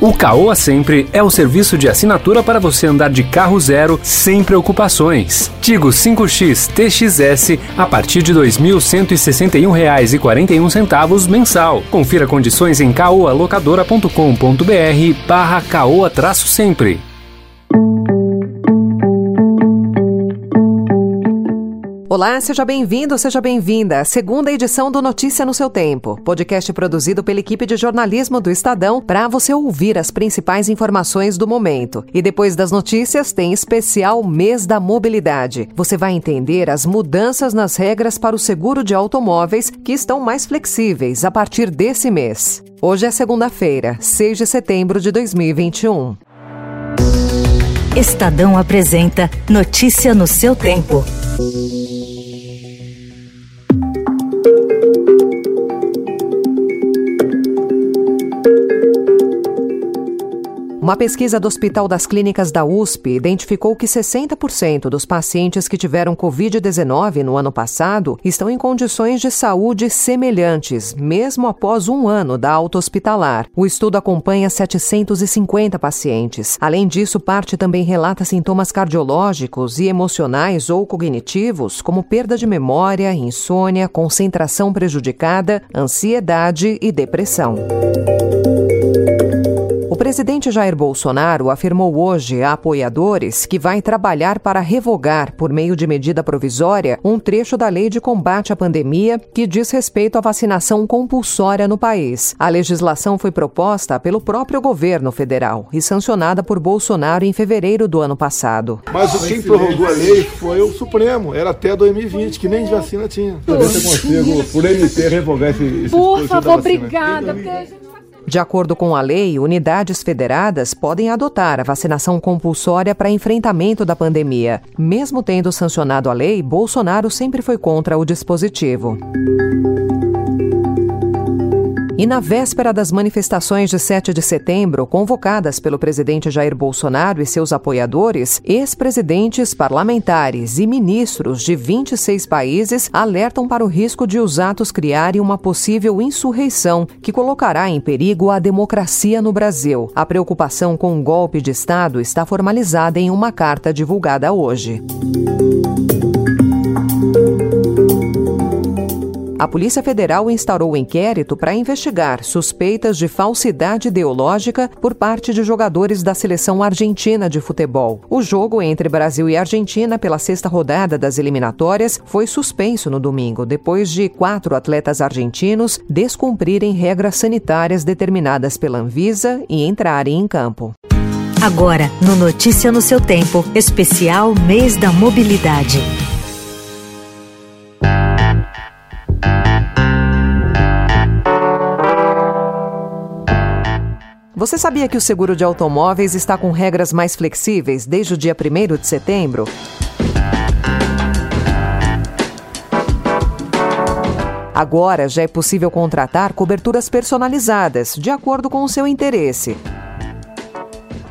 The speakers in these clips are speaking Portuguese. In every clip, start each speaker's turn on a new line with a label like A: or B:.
A: O Caoa Sempre é o serviço de assinatura para você andar de carro zero sem preocupações. Tigo 5X TXS a partir de R$ 2.161,41 mensal. Confira condições em caoalocadora.com.br barra caoa-sempre.
B: Olá, seja bem-vindo, seja bem-vinda à segunda edição do Notícia no seu Tempo, podcast produzido pela equipe de jornalismo do Estadão para você ouvir as principais informações do momento. E depois das notícias, tem especial Mês da Mobilidade. Você vai entender as mudanças nas regras para o seguro de automóveis que estão mais flexíveis a partir desse mês. Hoje é segunda-feira, 6 de setembro de 2021.
C: Estadão apresenta Notícia no seu tempo. Thank you.
B: Uma pesquisa do Hospital das Clínicas da USP identificou que 60% dos pacientes que tiveram Covid-19 no ano passado estão em condições de saúde semelhantes, mesmo após um ano da alta hospitalar. O estudo acompanha 750 pacientes. Além disso, parte também relata sintomas cardiológicos e emocionais ou cognitivos, como perda de memória, insônia, concentração prejudicada, ansiedade e depressão presidente Jair Bolsonaro afirmou hoje a apoiadores que vai trabalhar para revogar, por meio de medida provisória, um trecho da lei de combate à pandemia que diz respeito à vacinação compulsória no país. A legislação foi proposta pelo próprio governo federal e sancionada por Bolsonaro em fevereiro do ano passado.
D: Mas quem prorrogou a lei foi o Supremo, era até 2020, que nem de vacina tinha.
E: Eu consigo, por MP, revogar esse, esse
F: Por favor, obrigada. Porque...
B: De acordo com a lei, unidades federadas podem adotar a vacinação compulsória para enfrentamento da pandemia. Mesmo tendo sancionado a lei, Bolsonaro sempre foi contra o dispositivo. E na véspera das manifestações de 7 de setembro, convocadas pelo presidente Jair Bolsonaro e seus apoiadores, ex-presidentes, parlamentares e ministros de 26 países alertam para o risco de os atos criarem uma possível insurreição que colocará em perigo a democracia no Brasil. A preocupação com um golpe de Estado está formalizada em uma carta divulgada hoje. A Polícia Federal instaurou o um inquérito para investigar suspeitas de falsidade ideológica por parte de jogadores da seleção argentina de futebol. O jogo entre Brasil e Argentina pela sexta rodada das eliminatórias foi suspenso no domingo, depois de quatro atletas argentinos descumprirem regras sanitárias determinadas pela Anvisa e entrarem em campo.
C: Agora, no Notícia no seu tempo, especial Mês da Mobilidade.
B: Você sabia que o seguro de automóveis está com regras mais flexíveis desde o dia 1 de setembro? Agora já é possível contratar coberturas personalizadas, de acordo com o seu interesse.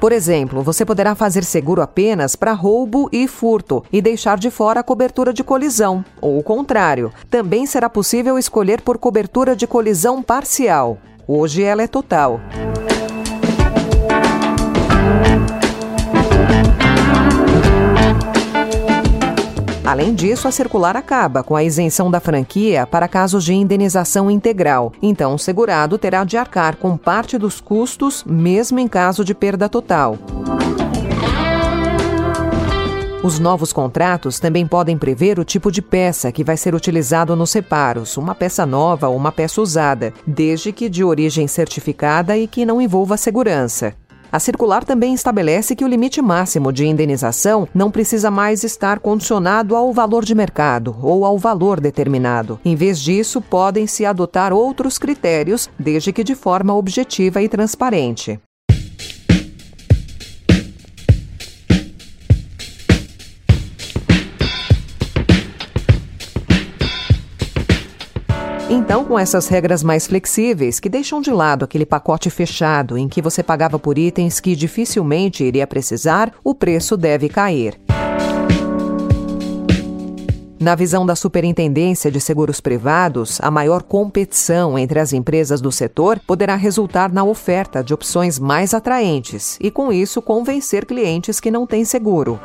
B: Por exemplo, você poderá fazer seguro apenas para roubo e furto e deixar de fora a cobertura de colisão, ou o contrário. Também será possível escolher por cobertura de colisão parcial. Hoje ela é total. Além disso, a circular acaba com a isenção da franquia para casos de indenização integral. Então, o segurado terá de arcar com parte dos custos, mesmo em caso de perda total. Os novos contratos também podem prever o tipo de peça que vai ser utilizado nos reparos, uma peça nova ou uma peça usada, desde que de origem certificada e que não envolva segurança. A circular também estabelece que o limite máximo de indenização não precisa mais estar condicionado ao valor de mercado ou ao valor determinado. Em vez disso, podem-se adotar outros critérios, desde que de forma objetiva e transparente. Então, com essas regras mais flexíveis, que deixam de lado aquele pacote fechado em que você pagava por itens que dificilmente iria precisar, o preço deve cair. Na visão da Superintendência de Seguros Privados, a maior competição entre as empresas do setor poderá resultar na oferta de opções mais atraentes e, com isso, convencer clientes que não têm seguro.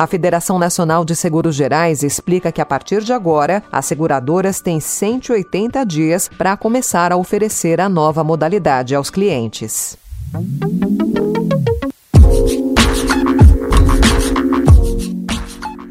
B: A Federação Nacional de Seguros Gerais explica que a partir de agora, as seguradoras têm 180 dias para começar a oferecer a nova modalidade aos clientes.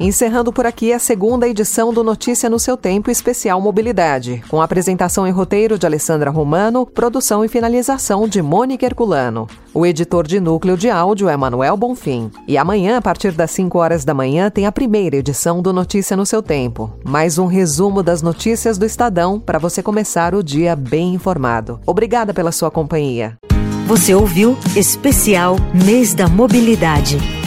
B: Encerrando por aqui a segunda edição do Notícia no seu Tempo Especial Mobilidade, com apresentação e roteiro de Alessandra Romano, produção e finalização de Mônica Herculano. O editor de núcleo de áudio é Manuel Bonfim. E amanhã, a partir das 5 horas da manhã, tem a primeira edição do Notícia no seu Tempo. Mais um resumo das notícias do Estadão para você começar o dia bem informado. Obrigada pela sua companhia.
C: Você ouviu Especial Mês da Mobilidade.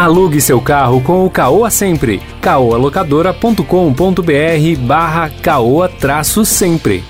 A: Alugue seu carro com o Caoa Sempre. caoalocadora.com.br barra caoa-sempre.